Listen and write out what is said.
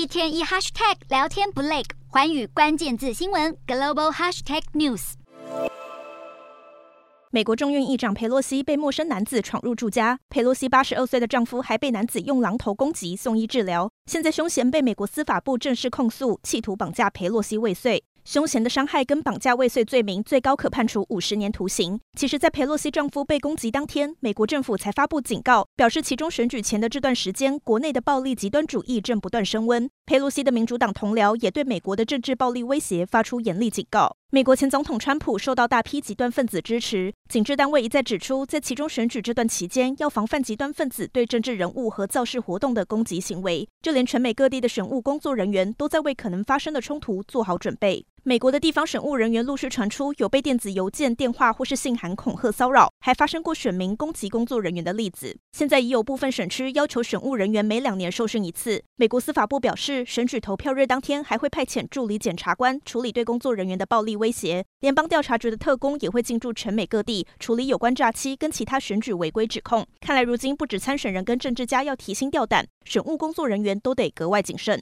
一天一 hashtag 聊天不累，环宇关键字新闻 global hashtag news。美国众院议长佩洛西被陌生男子闯入住家，佩洛西八十二岁的丈夫还被男子用榔头攻击，送医治疗。现在凶嫌被美国司法部正式控诉，企图绑架佩洛西未遂。凶嫌的伤害跟绑架未遂罪名，最高可判处五十年徒刑。其实，在佩洛西丈夫被攻击当天，美国政府才发布警告，表示其中选举前的这段时间，国内的暴力极端主义正不断升温。佩洛西的民主党同僚也对美国的政治暴力威胁发出严厉警告。美国前总统川普受到大批极端分子支持，警制单位一再指出，在其中选举这段期间，要防范极端分子对政治人物和造势活动的攻击行为。就连全美各地的选务工作人员都在为可能发生的冲突做好准备。美国的地方选务人员陆续传出有被电子邮件、电话或是信函恐吓骚扰，还发生过选民攻击工作人员的例子。现在已有部分选区要求选务人员每两年受训一次。美国司法部表示，选举投票日当天还会派遣助理检察官处理对工作人员的暴力威胁。联邦调查局的特工也会进驻全美各地处理有关诈欺跟其他选举违规指控。看来如今不止参选人跟政治家要提心吊胆，选务工作人员都得格外谨慎。